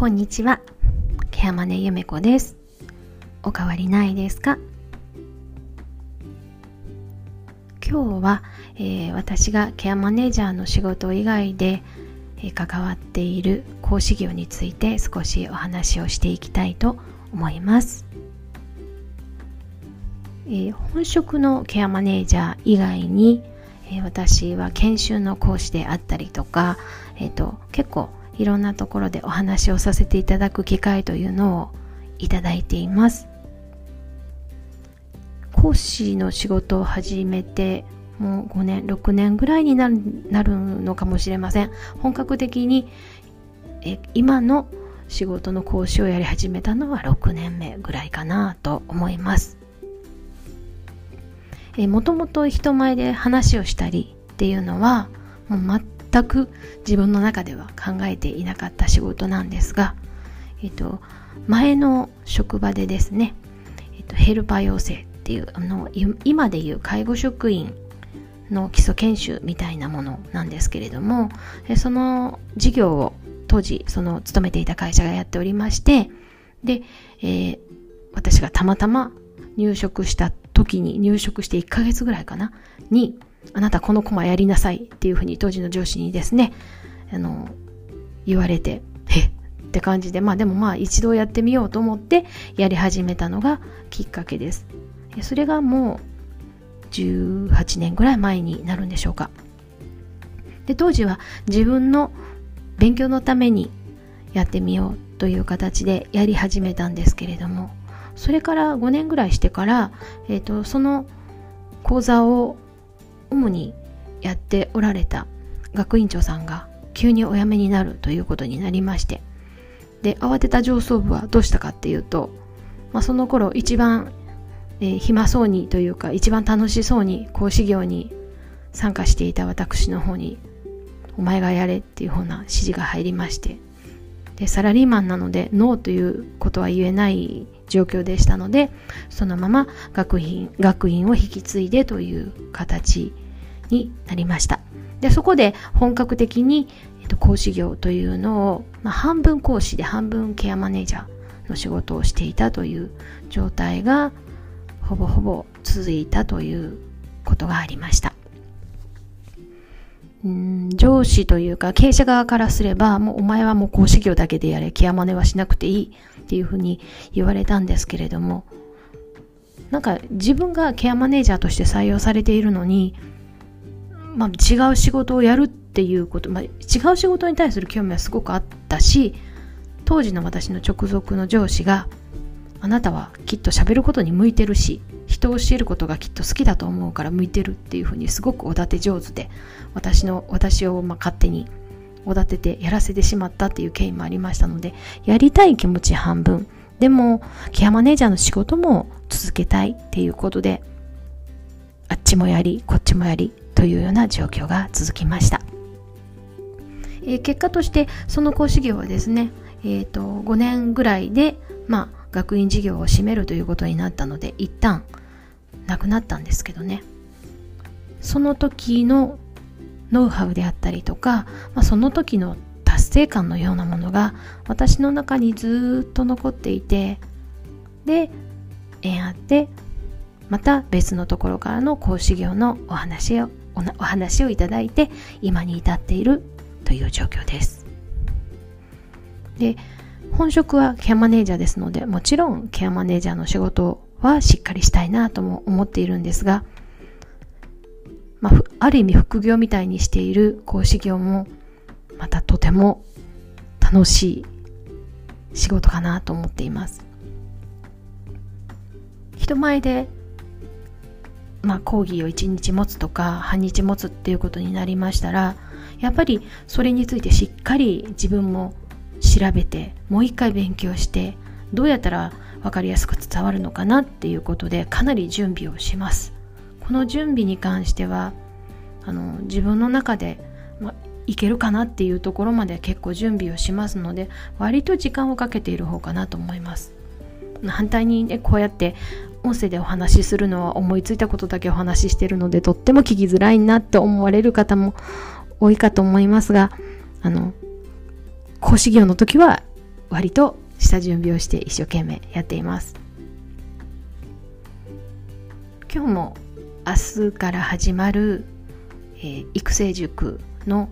こんにちは。ケアマネゆめこです。おかわりないですか？今日は、えー、私がケアマネージャーの仕事以外で、えー、関わっている講師業について少しお話をしていきたいと思います。えー、本職のケアマネージャー以外に、え私は研修の講師であったりとか、えーと結構いろんなところでお話をさせていただく機会というのをいただいています。講師の仕事を始めてもう5年6年ぐらいになるのかもしれません。本格的にえ今の仕事の講師をやり始めたのは6年目ぐらいかなと思います。えもともと人前で話をしたりっていうのはもう全く自分の中では考えていなかった仕事なんですが、えっと、前の職場でですね、えっと、ヘルパー養成っていうあの今でいう介護職員の基礎研修みたいなものなんですけれどもその事業を当時その勤めていた会社がやっておりましてで、えー、私がたまたま入職した時に入職して1ヶ月ぐらいかなにあなたこのコマやりなさいっていうふうに当時の上司にですね、あの、言われて、え？って感じで、まあでもまあ一度やってみようと思ってやり始めたのがきっかけです。それがもう18年ぐらい前になるんでしょうか。で、当時は自分の勉強のためにやってみようという形でやり始めたんですけれども、それから5年ぐらいしてから、えっ、ー、と、その講座を主にやっておられた学院長さんが急にお辞めになるということになりまして。で慌てた上層部はどうしたかっていうと、まあ、その頃一番、えー、暇そうにというか一番楽しそうに講師業に参加していた私の方にお前がやれっていうふうな指示が入りまして。でサラリーマンなのでノーということは言えない状況でしたのでそのまま学院学院を引き継いでという形になりました。でそこで本格的に、えっと、講師業というのを、まあ、半分講師で半分ケアマネージャーの仕事をしていたという状態がほぼほぼ続いたということがありました。うん上司というか経営者側からすればもうお前はもう講師業だけでやれケアマネはしなくていいっていうふうに言われたんですけれどもなんか自分がケアマネージャーとして採用されているのにまあ、違う仕事をやるっていうこと、まあ、違う仕事に対する興味はすごくあったし当時の私の直属の上司があなたはきっと喋ることに向いてるし人を教えることがきっと好きだと思うから向いてるっていうふうにすごくおだて上手で私の私をま勝手におだててやらせてしまったっていう経緯もありましたのでやりたい気持ち半分。でもケアマネージャーの仕事も続けたいっていうことであっちもやりこっちもやりというような状況が続きました、えー、結果としてその講師業はですね、えーと、5年ぐらいで、まあ、学院事業を占めるということになったので一旦なくなったんですけどね。その時のノウハウであったりとか、まあ、その時の達成感のようなものが私の中にずっと残っていてで縁あってまた別のところからの講師業のお話をお話をいただいて今に至っているという状況です。で本職はケアマネージャーですのでもちろんケアマネージャーの仕事はしっかりしたいなとも思っているんですが、まあ、ある意味副業みたいにしている講師業もまたとても楽しい仕事かなと思っています人前でまあ、講義を1日持つとか半日持つっていうことになりましたらやっぱりそれについてしっかり自分も調べてもう一回勉強してどうやったら分かりやすく伝わるのかなっていうことでかなり準備をします。この準備に関してはあの自分の中で、まあ、いけるかなっていうところまで結構準備をしますので割と時間をかけている方かなと思います。反対にねこうやって音声でお話しするのは思いついたことだけお話ししてるのでとっても聞きづらいなって思われる方も多いかと思いますがあの講師業の時は割と下準備をして一生懸命やっています。今日も明日から始まる、えー、育成塾の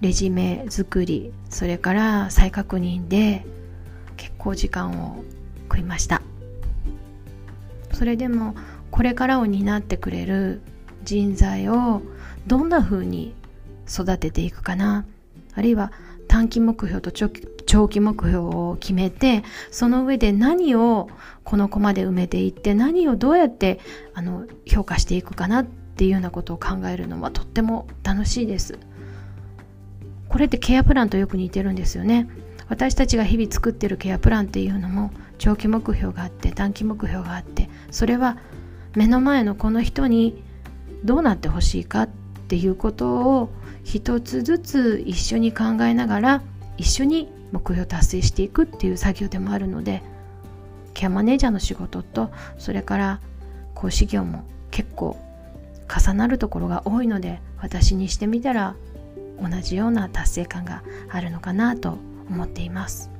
レジュメ作りそれから再確認で結構時間を食いました。それでもこれからを担ってくれる人材をどんな風に育てていくかな。あるいは短期目標と長期目標を決めてその上で何をこの子まで埋めていって何をどうやってあの評価していくかなっていうようなことを考えるのはとっても楽しいです。これってケアプランとよく似てるんですよね。私たちが日々作ってるケアプランっていうのも長期目標があって短期目標があってそれは目の前のこの人にどうなってほしいかっていうことを一つずつ一緒に考えながら一緒に目標達成していくっていう作業でもあるのでケアマネージャーの仕事とそれから講師業も結構重なるところが多いので私にしてみたら同じような達成感があるのかなと思っています。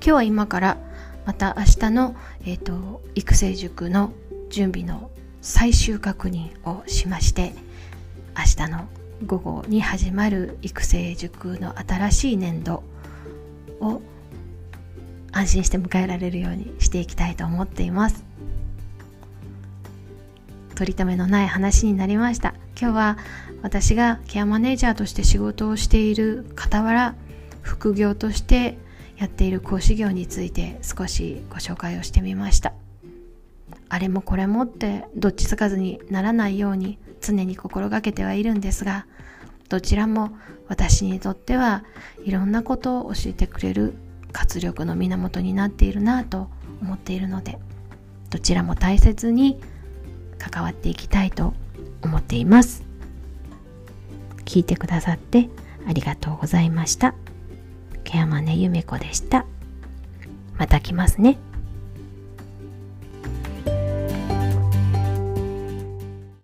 今日は今からまた明日の、えーと、育成塾の準備の最終確認をしまして明日の午後に始まる育成塾の新しい年度を安心して迎えられるようにしていきたいと思っています。取り留めのない話になりました。今日は私がケアマネージャーとして仕事をしている傍ら副業としてやっている講師業について少しご紹介をしてみました。あれもこれもってどっちつかずにならないように常に心がけてはいるんですがどちらも私にとってはいろんなことを教えてくれる活力の源になっているなと思っているのでどちらも大切に関わっていきたいと思っています。聞いてくださってありがとうございました。ケアマネゆめこでした。また来ますね。